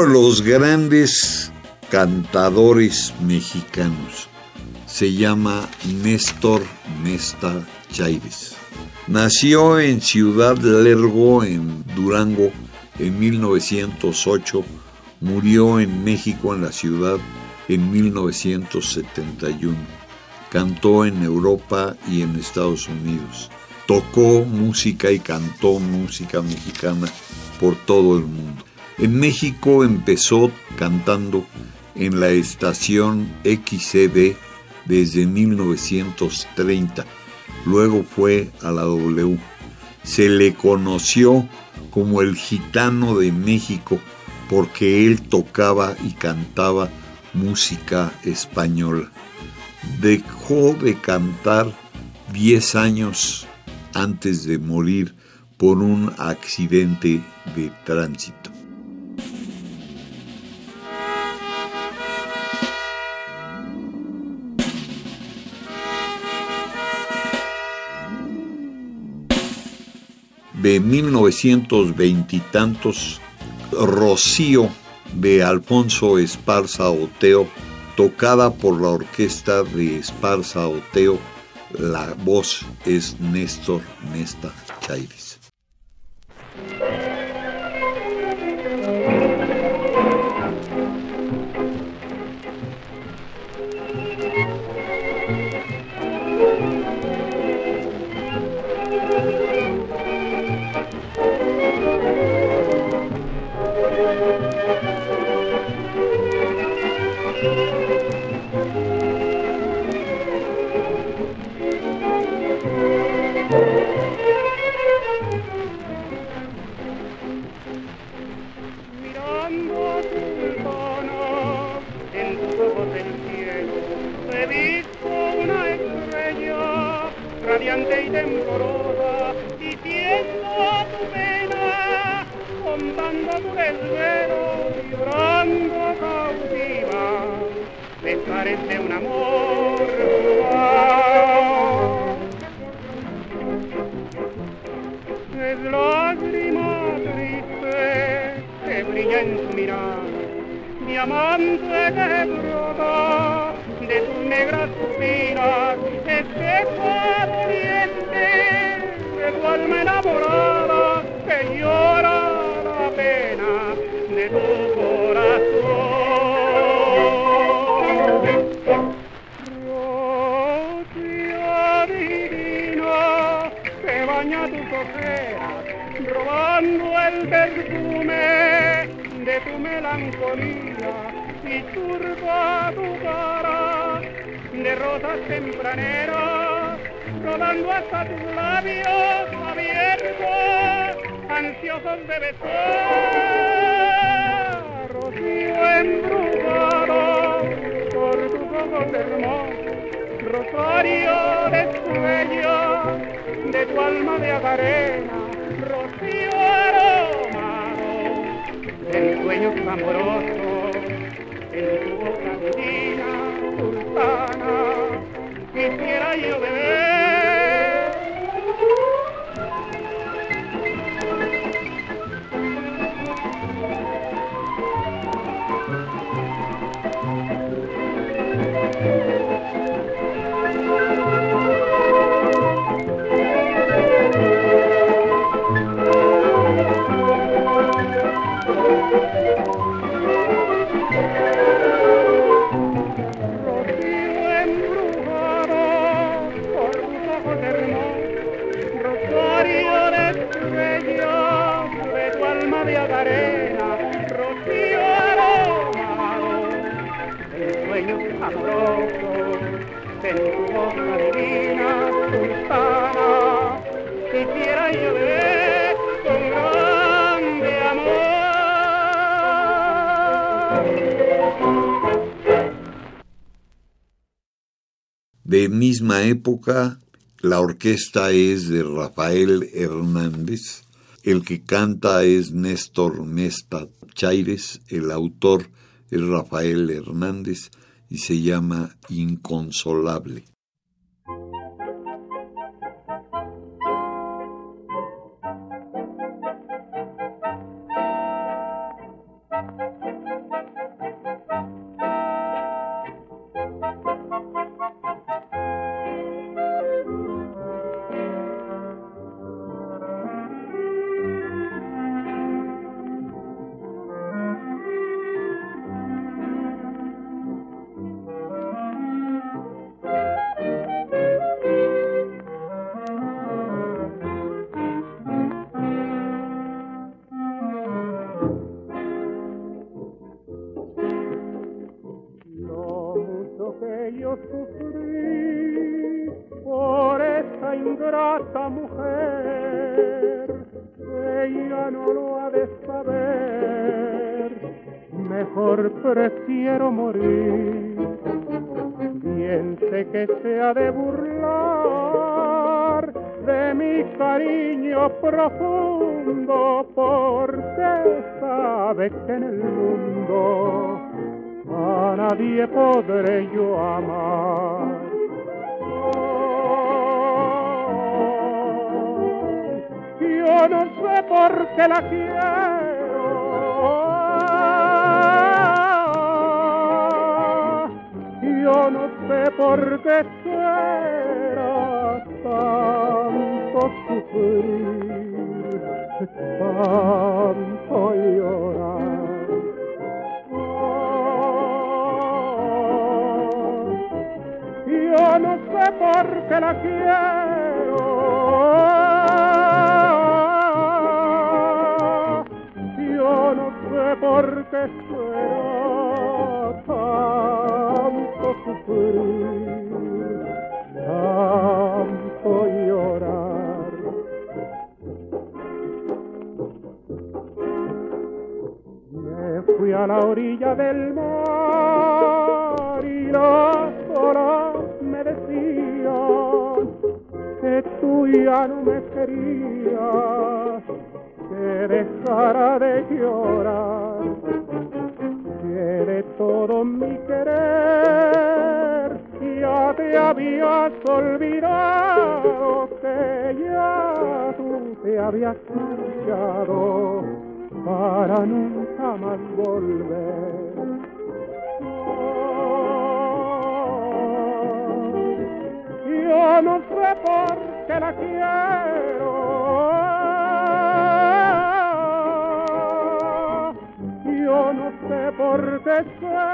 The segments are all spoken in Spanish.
Uno de los grandes cantadores mexicanos se llama Néstor Nesta Chávez. Nació en Ciudad Lergo, en Durango, en 1908. Murió en México, en la ciudad, en 1971. Cantó en Europa y en Estados Unidos. Tocó música y cantó música mexicana por todo el mundo. En México empezó cantando en la estación XCD desde 1930. Luego fue a la W. Se le conoció como el gitano de México porque él tocaba y cantaba música española. Dejó de cantar 10 años antes de morir por un accidente de tránsito. De 1920 y tantos, Rocío de Alfonso Esparza Oteo, tocada por la orquesta de Esparza Oteo. La voz es Néstor Nesta Chaires. melancolía y turba tu cara de rosas tempraneras rodando hasta tus labios abiertos ansiosos de besar. Rocío embrujado por tus ojos hermosos rosario de sueño de tu alma de agarena sueños amorosos en tu boca divina, sultana, quisiera yo beber. De misma época, la orquesta es de Rafael Hernández, el que canta es Néstor Mesta Chaires, el autor es Rafael Hernández y se llama Inconsolable. nadie podré yo amar. Oh, yo no sé por qué la quiero. a la orilla del mar y las horas me decían que tú ya no me querías, que dejara de llorar, que de todo mi querer ya te habías olvidado, que ya tú te habías callado para nunca jamás volver. Oh, yo no sé por qué la quiero. Yo no sé por qué.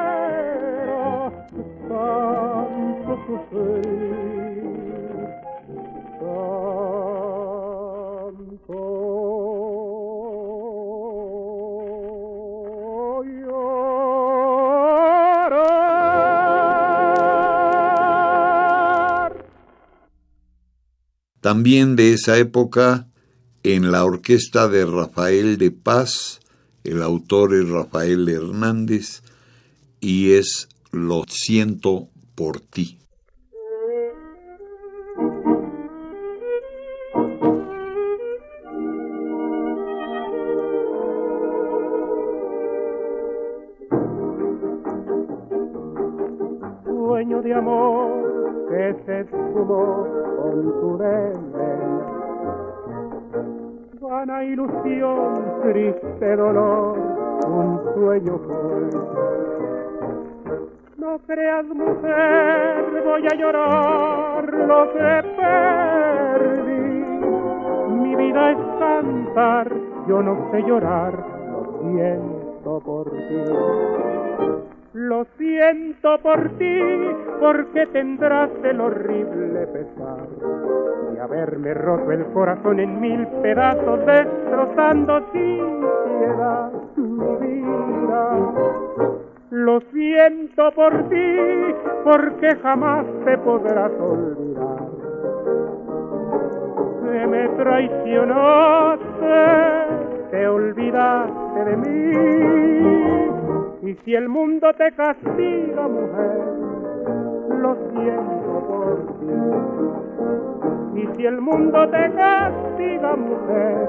También de esa época, en la orquesta de Rafael de Paz, el autor es Rafael Hernández y es Lo siento por ti. Triste dolor, un sueño fue. No creas mujer, voy a llorar lo que perdí. Mi vida es cantar, yo no sé llorar, lo siento por ti. Lo siento por ti, porque tendrás el horrible pesar de haberme roto el corazón en mil pedazos, destrozando sin piedad, mi vida. Lo siento por ti, porque jamás te podrás olvidar. Que me traicionaste, te olvidaste de mí. Y si el mundo te castiga, mujer, lo siento por ti. Y si el mundo te castiga, mujer,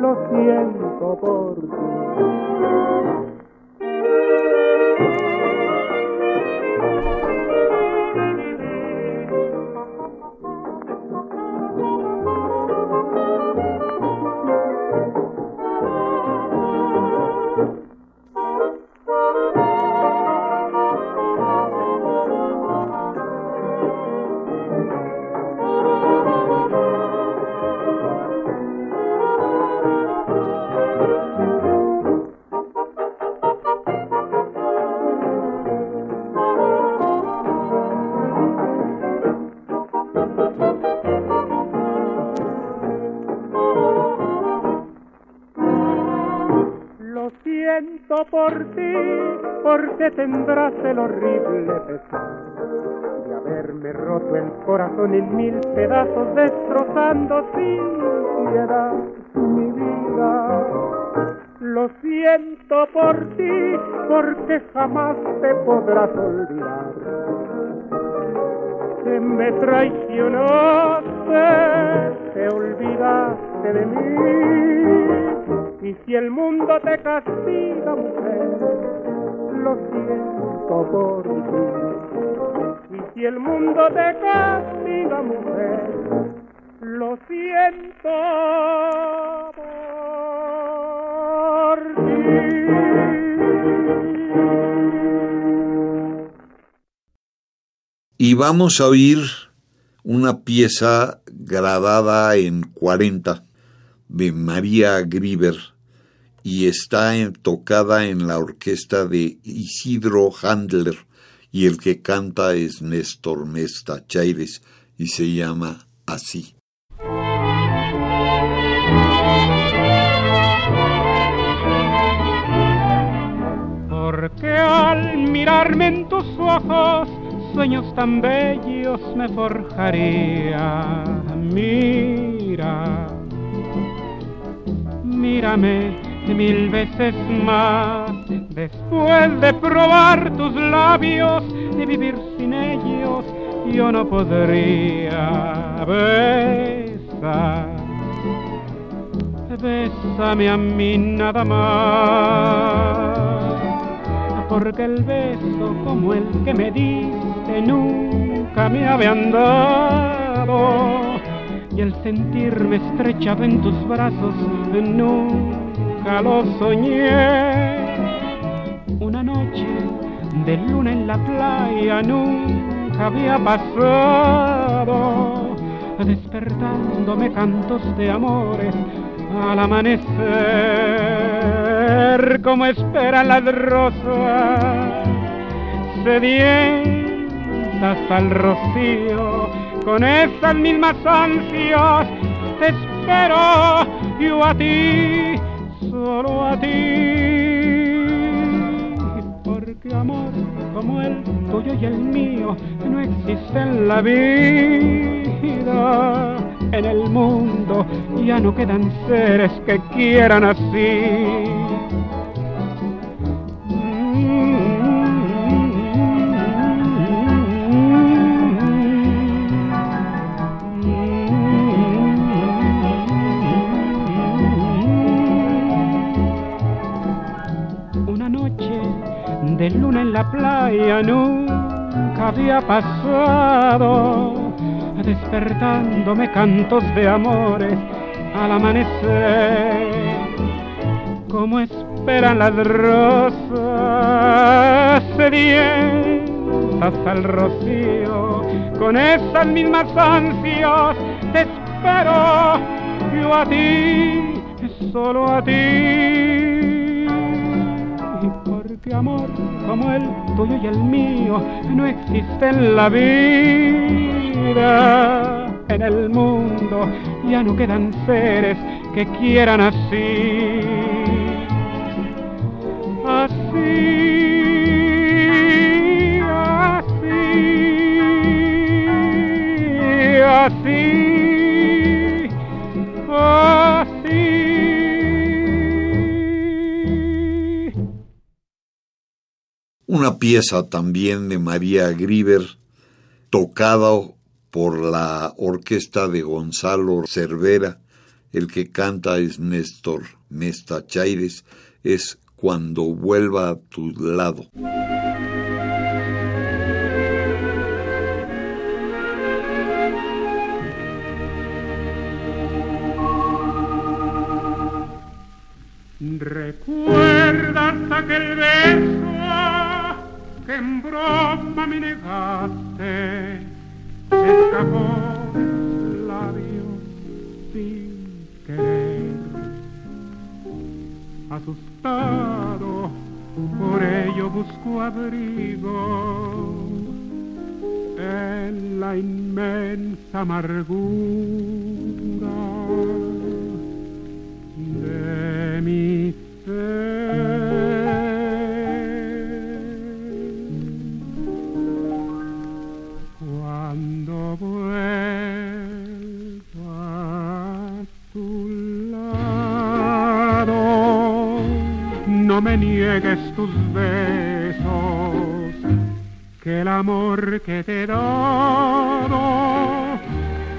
lo siento por ti. Por ti, porque tendrás el horrible pesar de haberme roto el corazón en mil pedazos, destrozando sin piedad mi vida. Lo siento por ti, porque jamás te podrás olvidar. Que me traicionaste, te olvidaste de mí y si el mundo te castiga, mujer, lo siento por ti. Y si el mundo te castiga, mujer, lo siento por ti. Y vamos a oír una pieza grabada en 40 de María Grieber y está tocada en la orquesta de Isidro Handler y el que canta es Néstor Mesta Chaires y se llama así. Porque al mirarme en tus ojos, sueños tan bellos me forjaría. Mira, mírame mil veces más. Después de probar tus labios y vivir sin ellos, yo no podría besar. Bésame a mí nada más, porque el beso como el que me diste nunca me habían dado. Y el sentirme estrechado en tus brazos nunca lo soñé. Una noche de luna en la playa nunca había pasado, despertándome cantos de amores al amanecer, como esperan las rosas sedientas al rocío, con esas mismas ansias te espero yo a ti solo a ti. Porque amor como el tuyo y el mío no existe en la vida. En el mundo ya no quedan seres que quieran así playa nunca había pasado, despertándome cantos de amores al amanecer, como esperan las rosas sedientas al rocío, con esas mismas ansias. Te espero yo a ti, solo a ti porque amor como el tuyo y el mío no existe en la vida. En el mundo ya no quedan seres que quieran así así, Una pieza también de María Grieber, tocada por la orquesta de Gonzalo Cervera, el que canta es Néstor Mesta Chaires, es Cuando vuelva a tu lado. ¿Recuerdas aquel beso que en broma me negaste? Escapó del labio sin querer. Asustado, por ello busco abrigo en la inmensa amargura niegues tus besos, que el amor que te he dado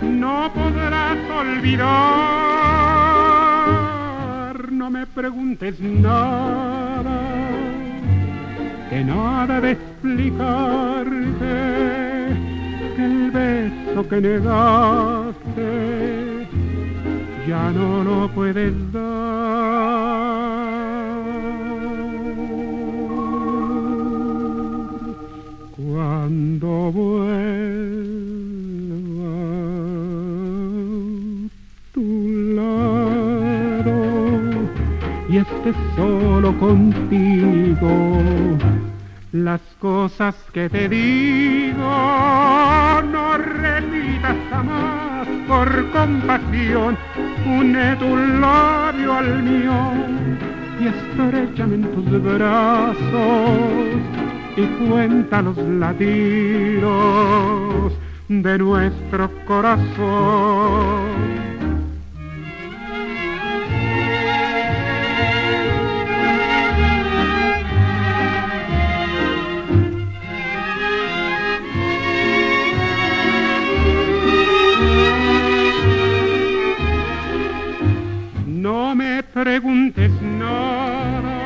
no podrás olvidar. No me preguntes nada, que nada de explicarte, que el beso que negaste ya no lo puedes dar. Vuelva a tu lado y estés solo contigo, las cosas que te digo no repitas jamás por compasión, une tu labio al mío y estrechame en tus brazos y cuenta los latidos de nuestro corazón. No me preguntes nada,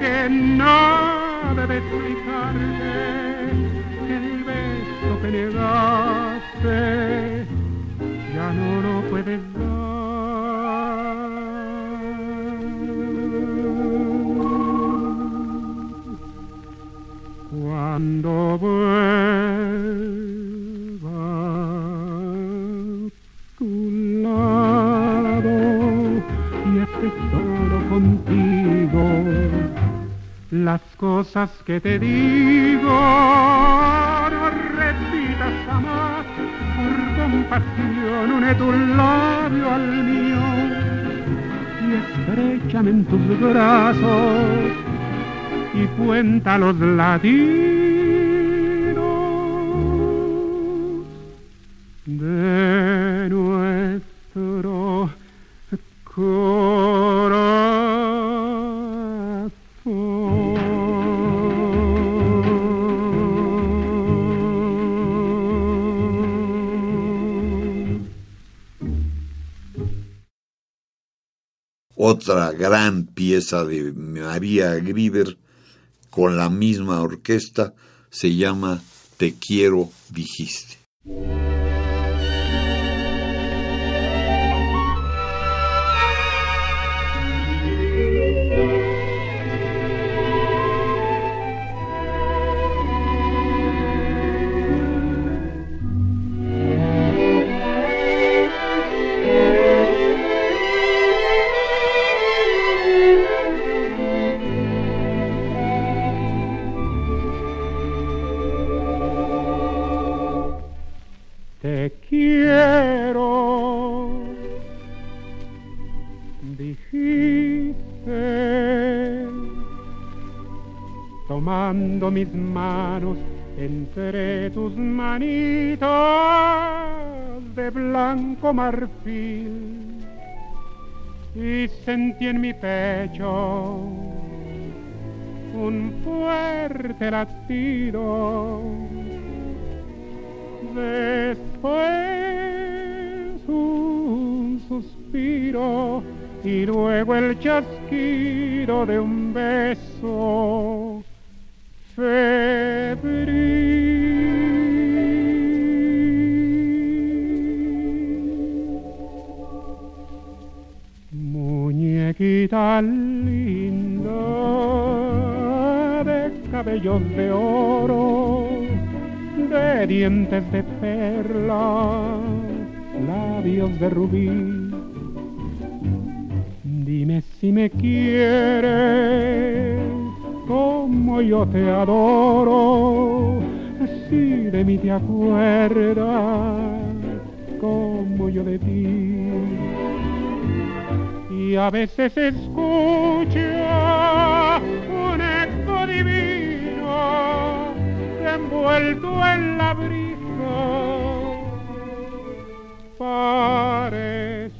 que nada que el beso que negaste cosas que te digo no repitas jamás por compasión une tu labio al mío y estrechame en tus brazos y cuenta los latidos de nuestro corazón. Otra gran pieza de María Grieber con la misma orquesta se llama Te quiero, dijiste. Dijiste, tomando mis manos entre tus manitos de blanco marfil y sentí en mi pecho un fuerte latido. Después un suspiro y luego el chasquido de un beso febril. Muñequita linda de cabellos de oro, de dientes de perla, labios de rubí Dime si me quieres como yo te adoro, si de mí te acuerdas como yo de ti. Y a veces escucho un eco divino envuelto en la brisa. Parece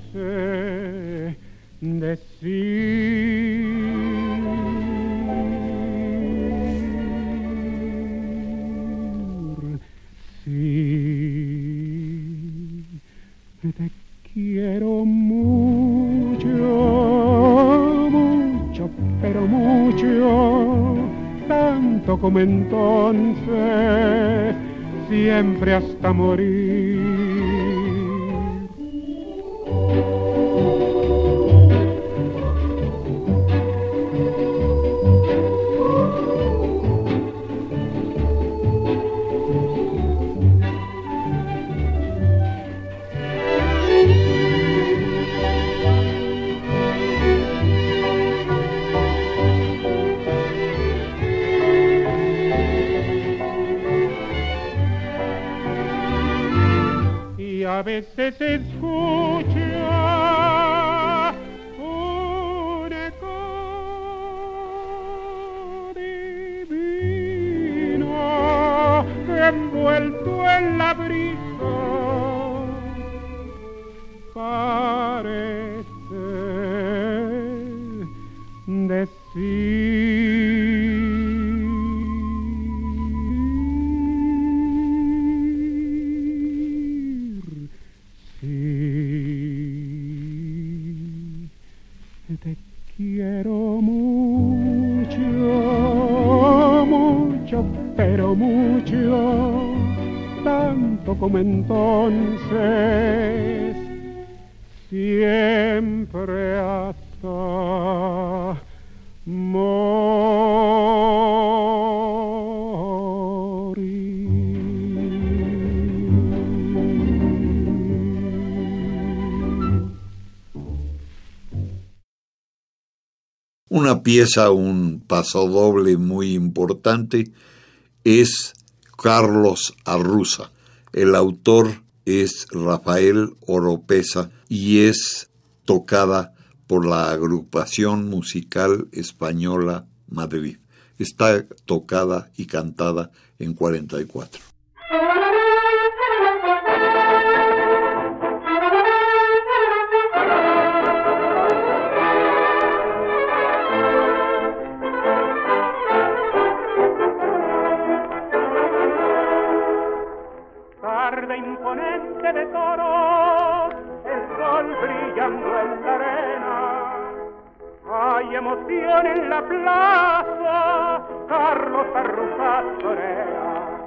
decir sí te quiero mucho mucho pero mucho tanto como entonces siempre hasta morir Una pieza, un pasodoble muy importante es Carlos Arruza. El autor es Rafael Oropesa y es tocada por la agrupación musical española Madrid. Está tocada y cantada en 44. En la plaza, Carlos Arruzas torea.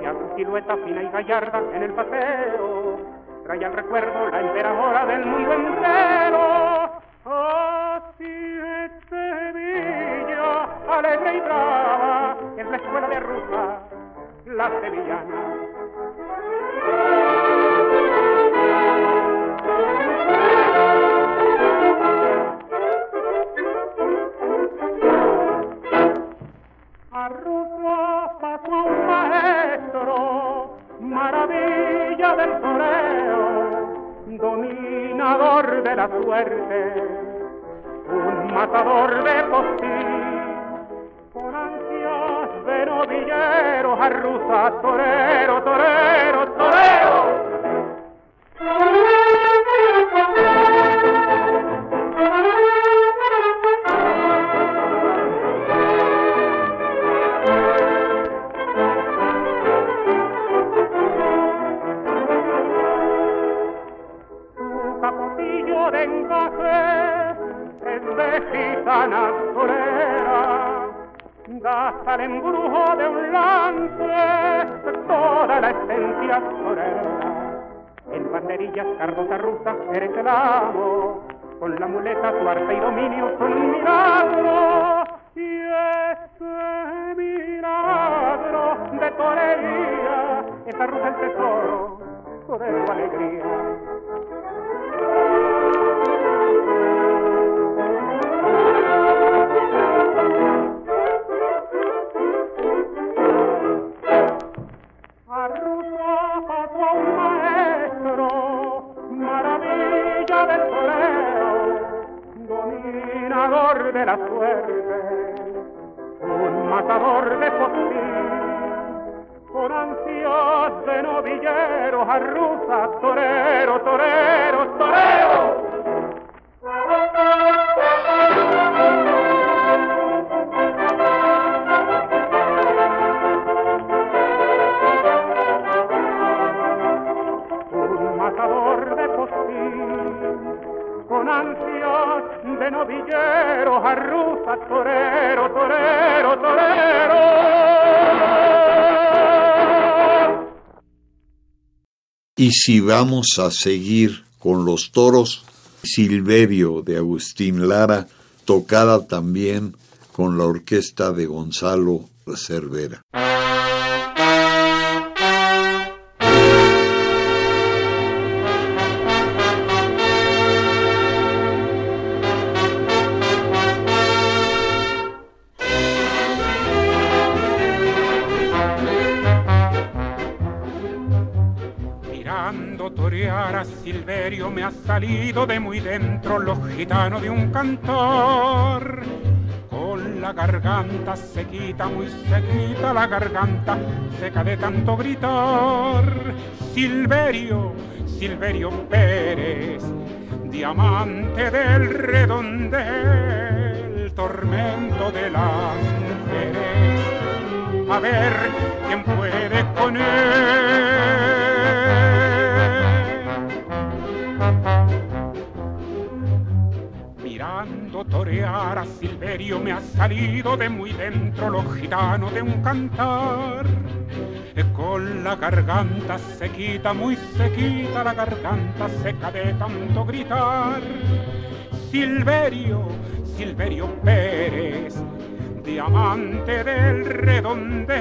Y a su silueta fina y gallarda en el paseo, trae al recuerdo la emperadora del mundo entero. Así es Sevilla, alegre y brava, es la escuela de Arruzas, la sevillana. Dominador la suerte, un matador de postín, con ansias de novillero, arruza, torero, torero. Si vamos a seguir con los toros, Silverio de Agustín Lara, tocada también con la orquesta de Gonzalo Cervera. Salido de muy dentro lo gitano de un cantor. Con la garganta sequita, muy sequita la garganta, seca de tanto gritar. Silverio, Silverio Pérez, diamante del redondel, tormento de las mujeres. A ver quién puede con él. Torear a Silverio me ha salido de muy dentro lo gitano de un cantar. Con la garganta sequita, muy sequita la garganta seca de tanto gritar. Silverio, Silverio Pérez, diamante del redondel,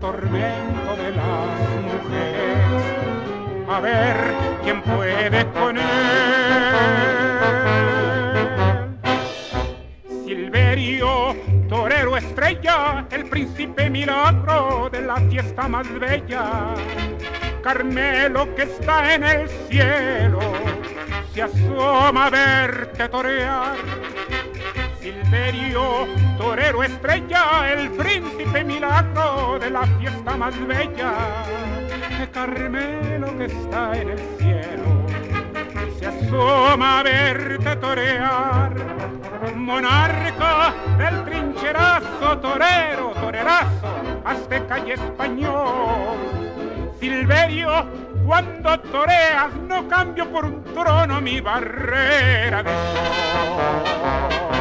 tormento de las mujeres. A ver quién puede con él. Estrella, el príncipe milagro de la fiesta más bella. Carmelo que está en el cielo, se asoma a verte torear. Silverio, torero estrella, el príncipe milagro de la fiesta más bella. Carmelo que está en el cielo, se asoma a verte torear. Monarca del trincherazo, torero, torerazo, azteca y español. Silverio, cuando toreas, no cambio por un trono mi barrera de sol.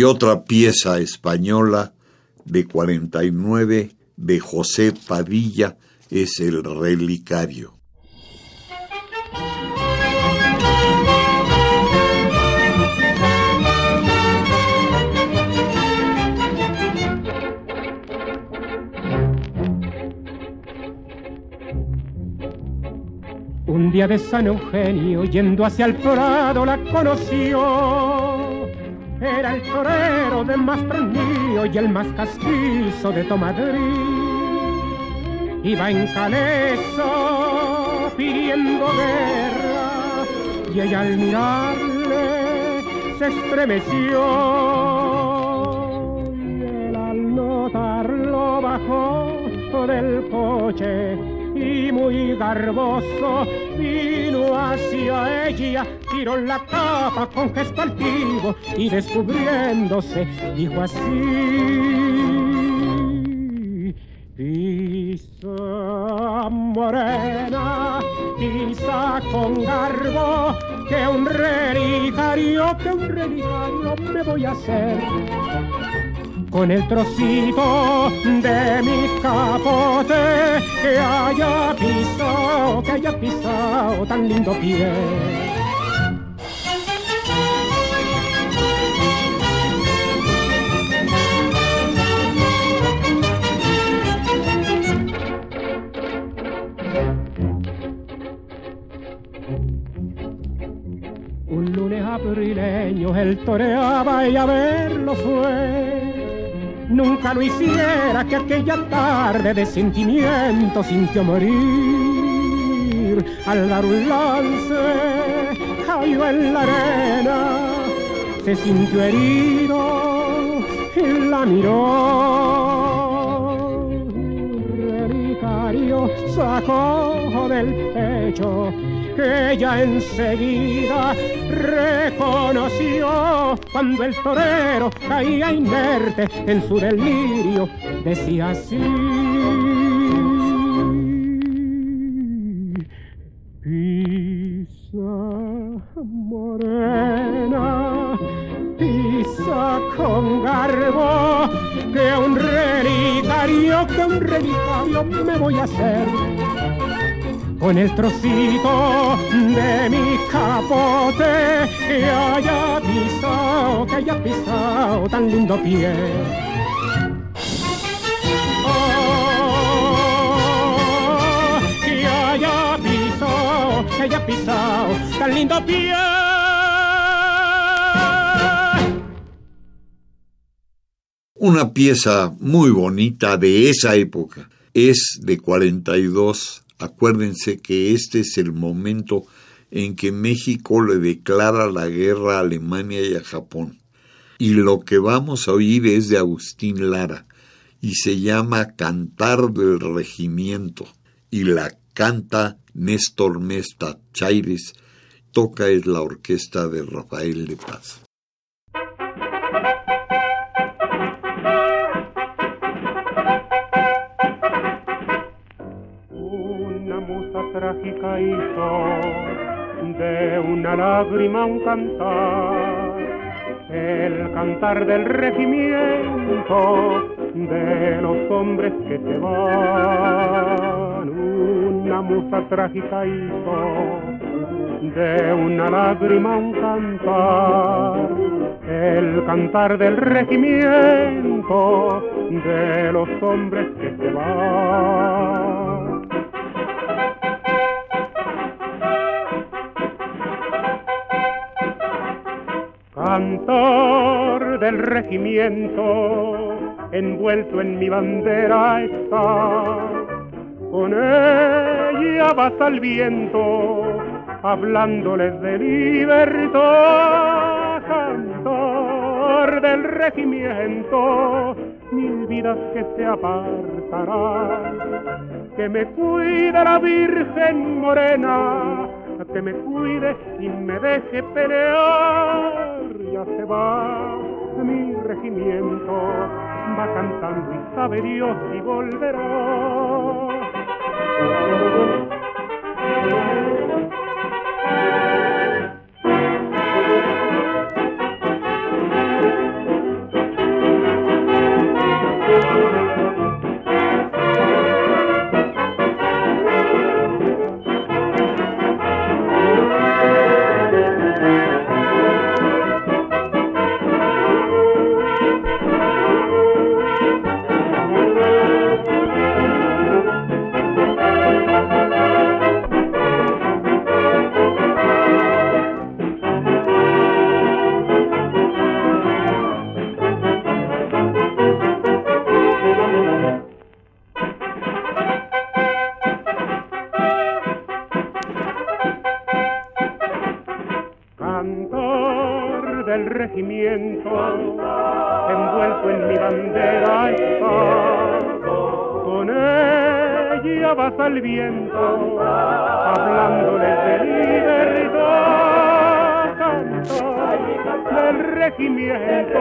Y otra pieza española de 49 de José Padilla es el relicario. Un día de San Eugenio, yendo hacia el Prado, la conoció. Era el torero de más mío y el más castizo de Tomadrid. Iba en caleza pidiendo guerra y ella al mirarle se estremeció y él al notarlo bajó del coche y muy garboso vino hacia ella, tiró la capa con gesto altivo y descubriéndose dijo así Pisa morena, pisa con garbo, que un relicario, que un relicario me voy a hacer. Con el trocito de mi capote que haya pisado, que haya pisado tan lindo pie. Él toreaba y a verlo fue. Nunca lo hiciera que aquella tarde de sentimiento sintió morir. Al dar un lance cayó en la arena, se sintió herido y la miró. Sacó del pecho que ella enseguida reconoció cuando el torero caía inerte en su delirio, decía así. Pisa morena, pisa con garbo, que un relicario, que un relicario me voy a hacer con el trocito de mi capote que haya pisado, que haya pisado tan lindo pie. Oh, que haya pisado, que haya pisado tan lindo pie. Una pieza muy bonita de esa época es de 42 Acuérdense que este es el momento en que México le declara la guerra a Alemania y a Japón. Y lo que vamos a oír es de Agustín Lara y se llama Cantar del Regimiento y la canta Néstor Mesta Chaires, toca es la orquesta de Rafael de Paz. Trágica hizo de una lágrima un cantar, el cantar del regimiento de los hombres que se van. Una musa trágica hizo de una lágrima un cantar, el cantar del regimiento de los hombres que se van. Del regimiento, envuelto en mi bandera está. Con ella vas al viento, hablándoles de libertad, cantor del regimiento, mil vidas que se apartarán, que me cuida la Virgen Morena que me cuide y me deje pelear. Se va mi regimiento, va cantando y sabe Dios si volverá. del regimiento, envuelto en mi bandera está. Con ella vas al viento, hablándoles de libertad. Canta del regimiento,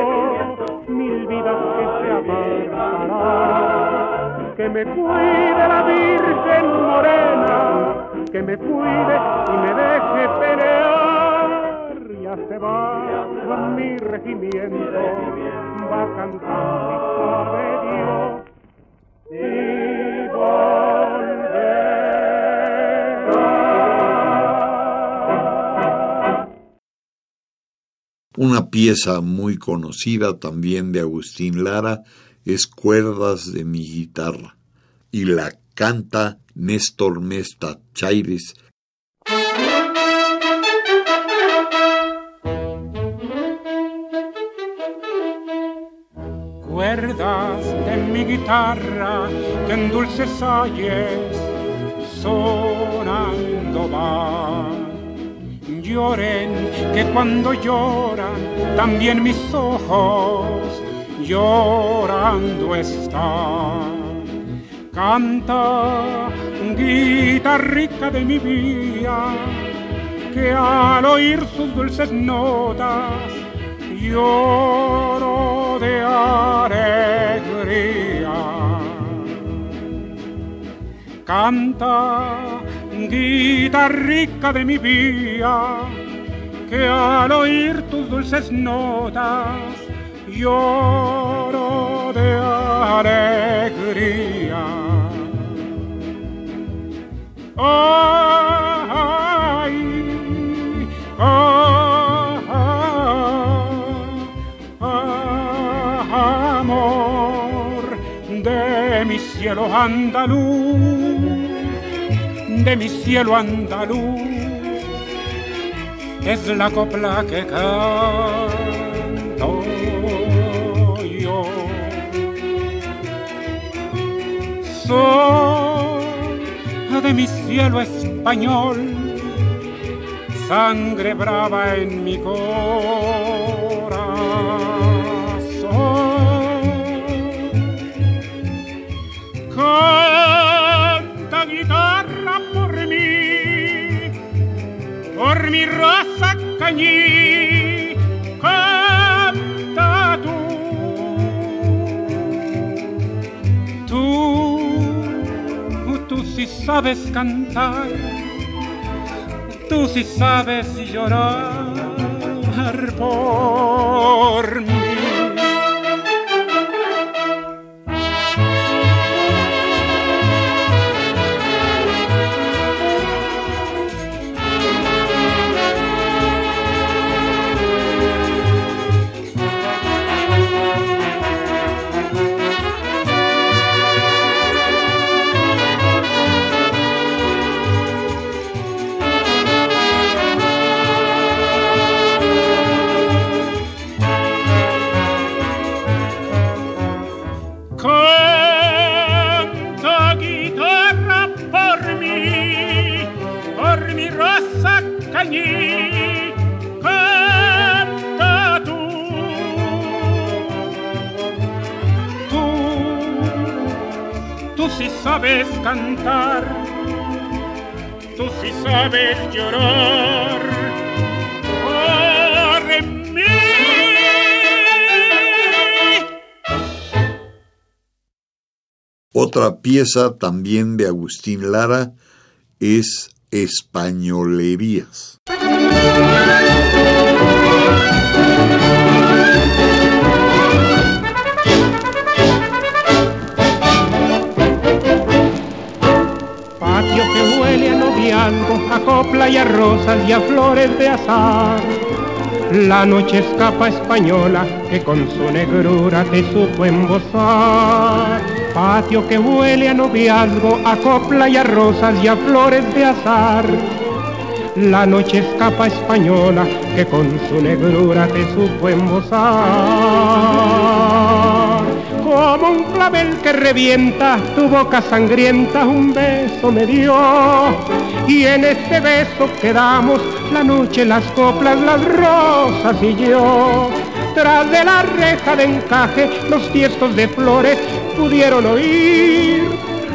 mil vidas que se apartarán. Que me cuide la Virgen Morena, que me cuide y me deje pelear. Ya se va una pieza muy conocida también de Agustín Lara es Cuerdas de mi guitarra y la canta Néstor Mesta Chaires. Guitarra que en dulces ayes sonando van lloren, que cuando lloran también mis ojos llorando están. Canta, guitarrica de mi vida, que al oír sus dulces notas lloro de. Canta, guitarrica de mi vida, que al oír tus dulces notas lloro de alegría. Ay, amor de mi cielo andaluz de mi cielo andaluz es la copla que canto yo. Soy de mi cielo español, sangre brava en mi corazón. Cañí, canta tú. Tú, tú sí sabes cantar, tú sí sabes llorar por Otra pieza también de Agustín Lara es Españolerías. Noviazgo, a copla y a rosas y a flores de azar. La noche escapa española que con su negrura te supo embosar. Patio que huele a noviazgo, a copla y a rosas y a flores de azar. La noche escapa española que con su negrura te supo embosar. Como un clavel que revienta, tu boca sangrienta un beso me dio. Y en este beso quedamos la noche, las coplas, las rosas y yo. Tras de la reja de encaje, los tiestos de flores pudieron oír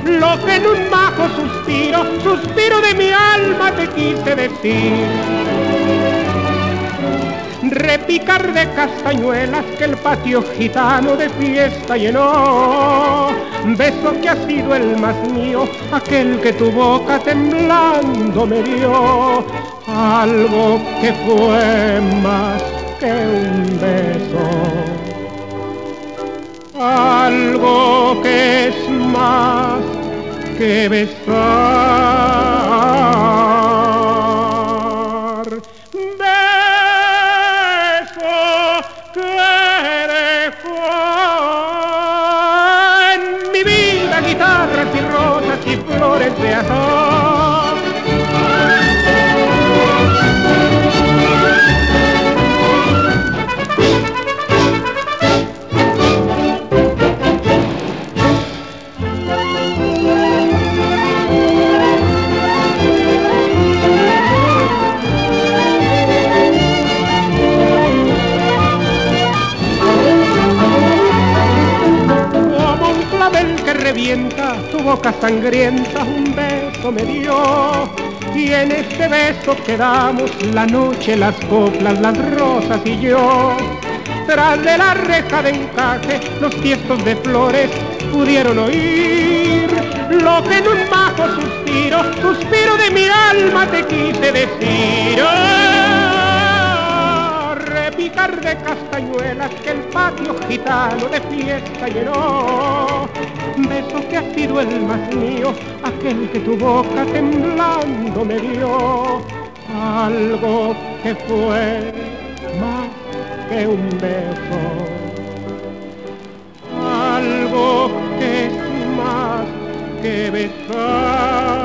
lo que en un bajo suspiro, suspiro de mi alma te quise decir. Repicar de castañuelas que el patio gitano de fiesta llenó. Beso que ha sido el más mío, aquel que tu boca temblando me dio. Algo que fue más que un beso algo que es más que besar. Como un clavel que revienta, tu boca sangrienta un beso me dio. Y en este beso quedamos la noche, las coplas, las rosas y yo. Tras de la reja de encaje, los tiestos de flores pudieron oír lo que en un bajo suspiro, suspiro de mi alma te quise decir. Repicar de castañuelas que el patio gitano de fiesta llenó. Beso que ha sido el más mío, aquel que tu boca temblando me dio. Algo que fue más que un beso. Algo que es más que besar.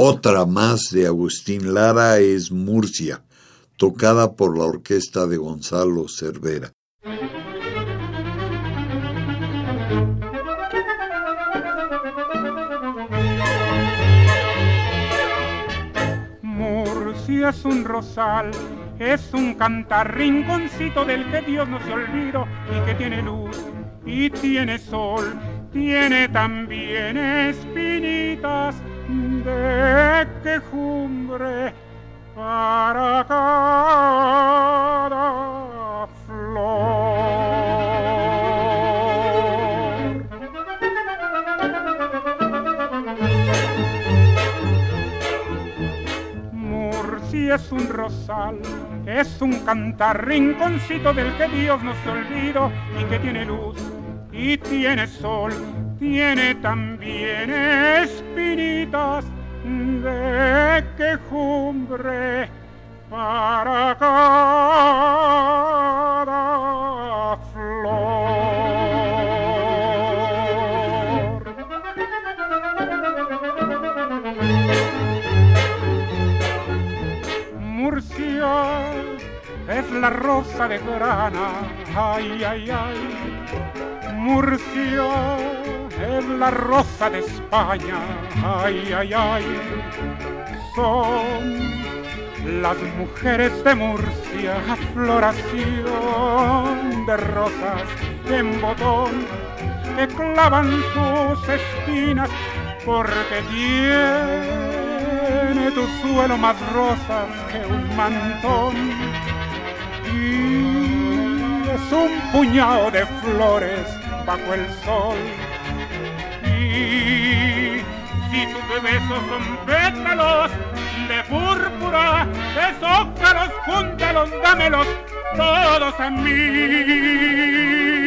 Otra más de Agustín Lara es Murcia, tocada por la orquesta de Gonzalo Cervera. Murcia es un rosal, es un cantar rinconcito del que Dios no se olvidó y que tiene luz y tiene sol, tiene también espinitas de quejumbre para cada Es un rosal, es un cantar rinconcito del que Dios no se olvidó y que tiene luz y tiene sol, tiene también espinitas de quejumbre para cada la rosa de grana, ay, ay, ay. Murcia es la rosa de España, ay, ay, ay. Son las mujeres de Murcia, floración de rosas en botón que clavan sus espinas porque tiene tu suelo más rosas que un mantón es un puñado de flores bajo el sol y si tus besos son pétalos de púrpura, desócalos, júntalos, dámelos todos a mí.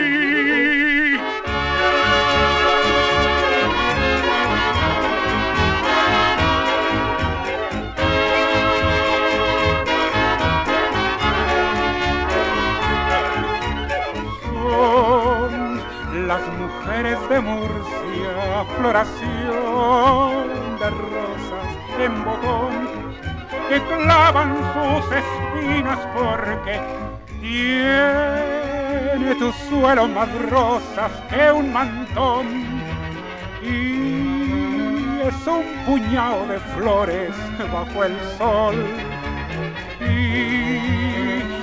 De Murcia, floración de rosas en botón, que clavan sus espinas porque tiene tu suelo más rosas que un mantón. Y es un puñado de flores bajo el sol. Y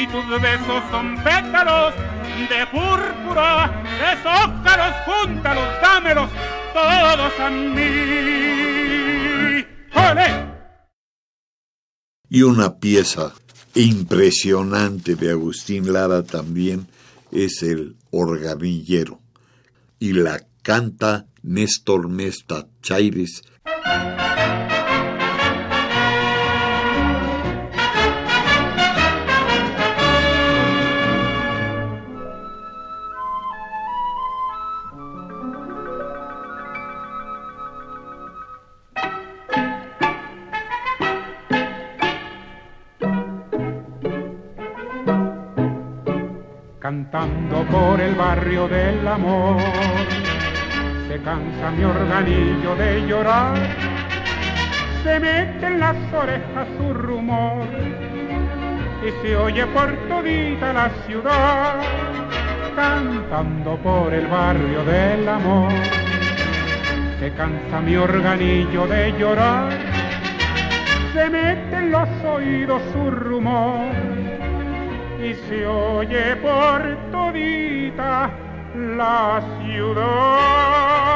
si tus besos son pétalos de púrpura, de zócalos, júntalos, dámelos todos a mí. ¡Ole! Y una pieza impresionante de Agustín Lara también es el organillero. Y la canta Néstor Mesta Chaires barrio del amor. Se cansa mi organillo de llorar, se mete en las orejas su rumor y se oye por todita la ciudad, cantando por el barrio del amor. Se cansa mi organillo de llorar, se mete en los oídos su rumor y se oye por todita la ciudad.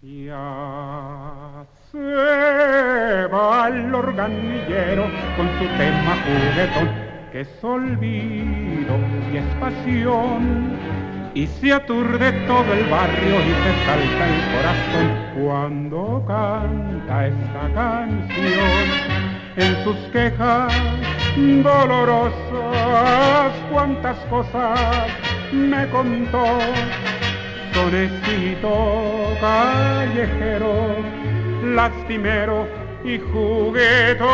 Ya se va el organillero con su tema juguetón que es olvido y es pasión, y se aturde todo el barrio y se salta el corazón cuando canta esta canción. En sus quejas dolorosas, cuántas cosas me contó, sonecito callejero, lastimero y juguetón.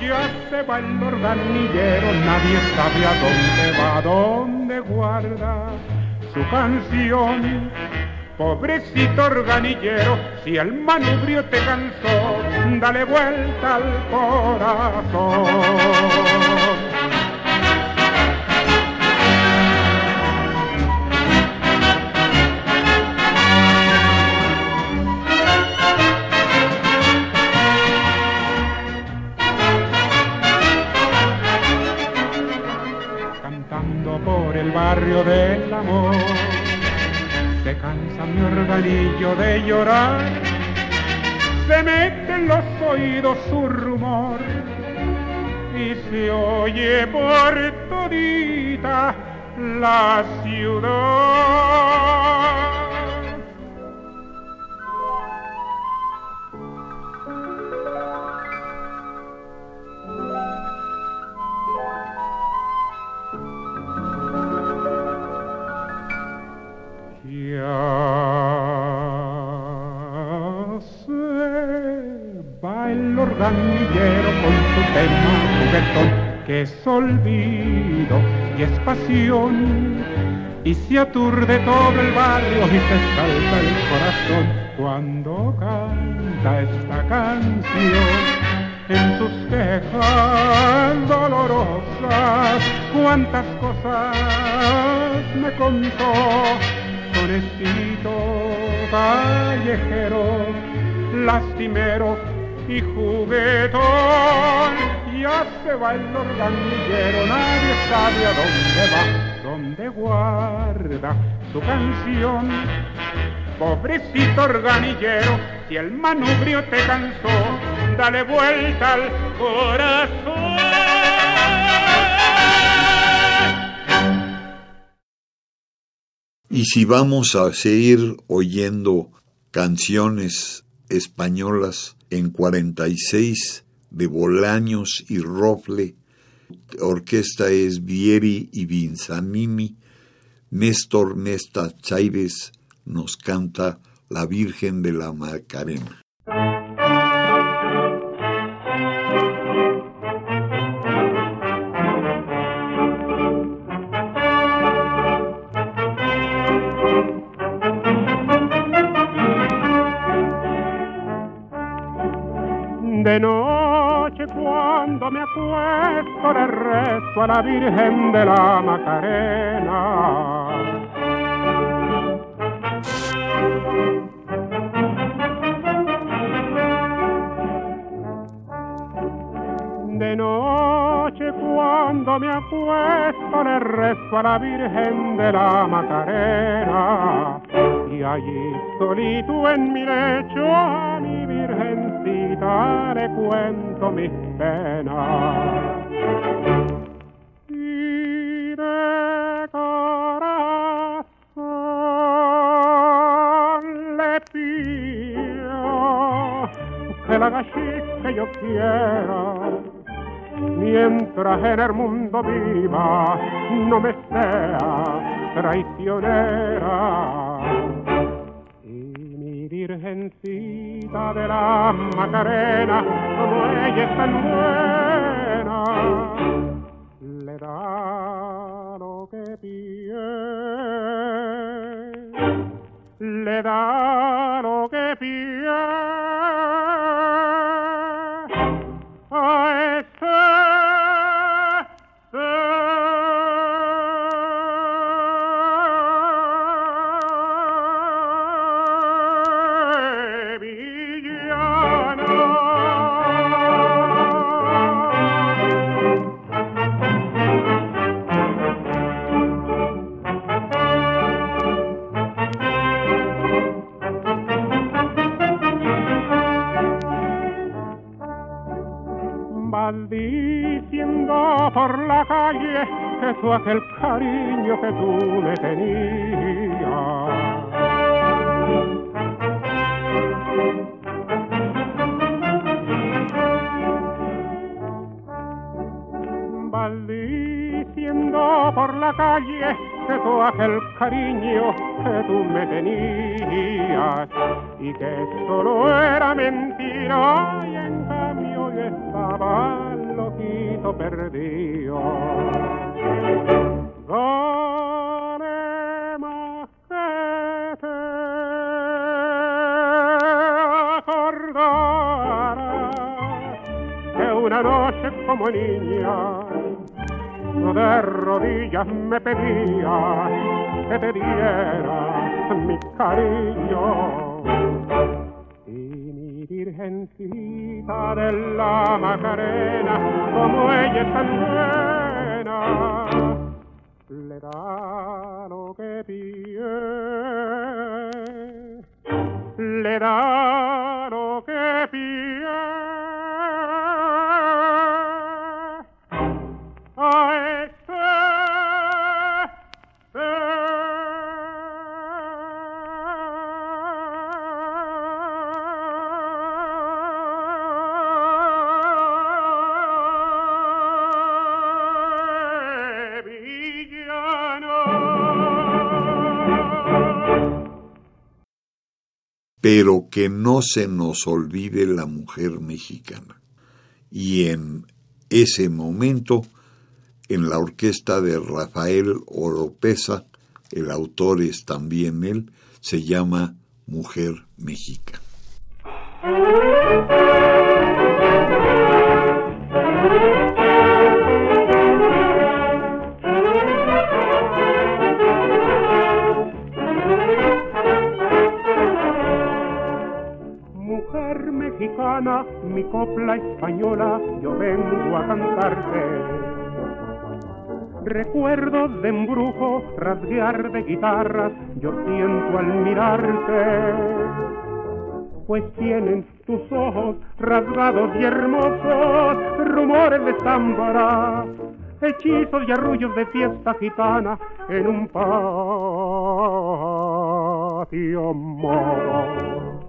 Ya se va el organillero, nadie sabe a dónde va, dónde guarda su canción. Pobrecito organillero, si el manubrio te cansó, dale vuelta al corazón. Barrio del amor. Se cansa mi organillo de llorar, se mete en los oídos su rumor y se oye por todita la ciudad. Tema juguetón que es olvido y es pasión y se aturde todo el barrio y se salta el corazón cuando canta esta canción. En sus quejas dolorosas, cuántas cosas me contó. Con estilo callejero, lastimero y juguetón. Ya se va el organillero, nadie sabe a dónde va, dónde guarda su canción. Pobrecito organillero, si el manubrio te cansó, dale vuelta al corazón. Y si vamos a seguir oyendo canciones españolas en 46 de Bolaños y Rofle, orquesta es Vieri y Vinzanimi, Néstor Nesta Chaires nos canta La Virgen de la Macarena. De noche cuando me acuesto le rezo a la Virgen de la Macarena. De noche cuando me acuesto le rezo a la Virgen de la Macarena y allí solito en mi lecho le cuento mis penas. Y de corazón le pido que la haga que yo quiera mientras en el mundo viva no me sea traicionera. Virgencita de la Macarena, como ella es tan buena, rodillas me pedía que te diera mi cariño. Y mi virgencita de la Macarena, como ella es tan buena, le da lo que pide, le da pero que no se nos olvide la mujer mexicana. Y en ese momento en la orquesta de Rafael Oropesa, el autor es también él, se llama Mujer Mexica. Española, yo vengo a cantarte Recuerdos de embrujo, rasguear de guitarras, yo siento al mirarte. Pues tienen tus ojos rasgados y hermosos, rumores de zámbara, hechizos y arrullos de fiesta gitana en un patio moro.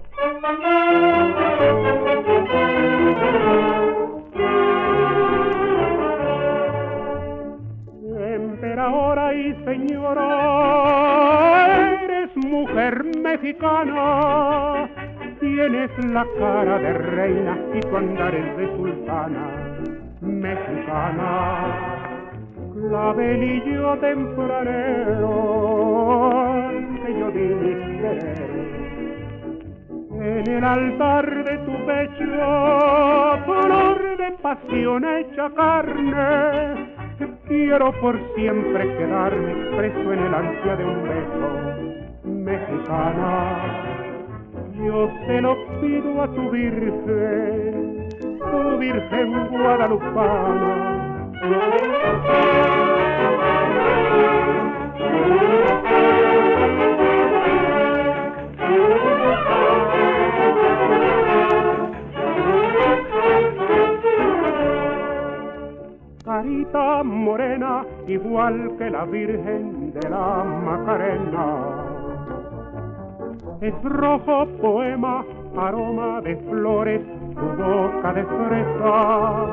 Ahora y señora, eres mujer mexicana, tienes la cara de reina y tu andar es de sultana, mexicana, clavelillo tempranero, que yo di mi En el altar de tu pecho, flor de pasión hecha carne, Quiero por siempre quedarme preso en el ansia de un beso, mexicana. Yo se lo pido a tu virgen, tu virgen guadalupana. Morena, igual que la Virgen de la Macarena. Es rojo poema, aroma de flores, tu boca de fresa.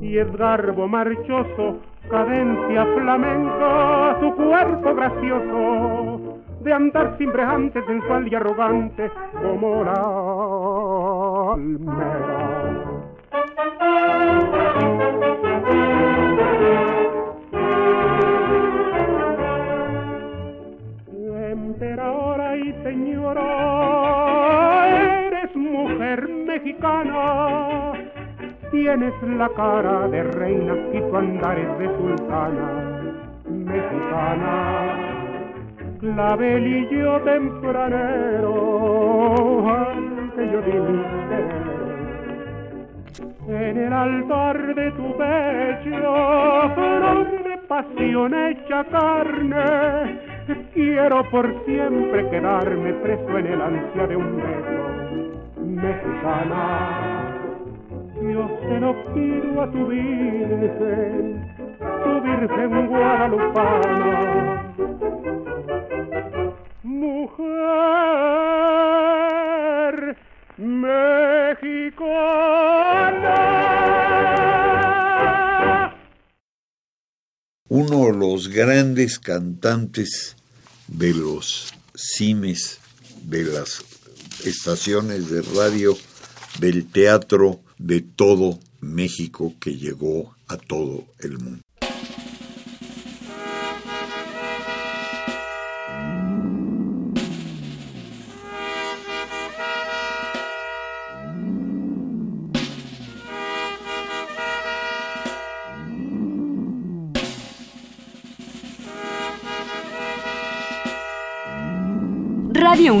Y es garbo marchoso, cadencia flamenca, su cuerpo gracioso, de andar simbrejante, sensual y arrogante, como la almera. Señora, eres mujer mexicana, tienes la cara de reina y tu andar es de sultana, mexicana, clavelillo tempranero, que yo en el altar de tu pecho, flor de pasión hecha carne, quiero por siempre quedarme preso en el ansia de un beso, mexicana. Yo se lo pido a tu virgen, tu virgen guadalupana. Mujer, México. Uno de los grandes cantantes de los cimes, de las estaciones de radio, del teatro de todo México que llegó a todo el mundo.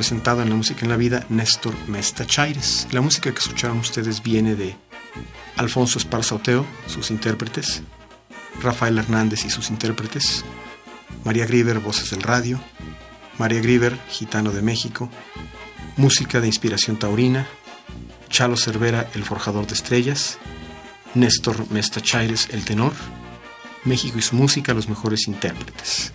Representado en la música en la vida, Néstor Mesta Chaires. La música que escucharon ustedes viene de Alfonso Esparza Oteo, sus intérpretes, Rafael Hernández y sus intérpretes, María Griver, voces del radio, María Griver, gitano de México, música de inspiración taurina, Chalo Cervera, el forjador de estrellas, Néstor Mesta Chaires, el tenor, México y su música, los mejores intérpretes.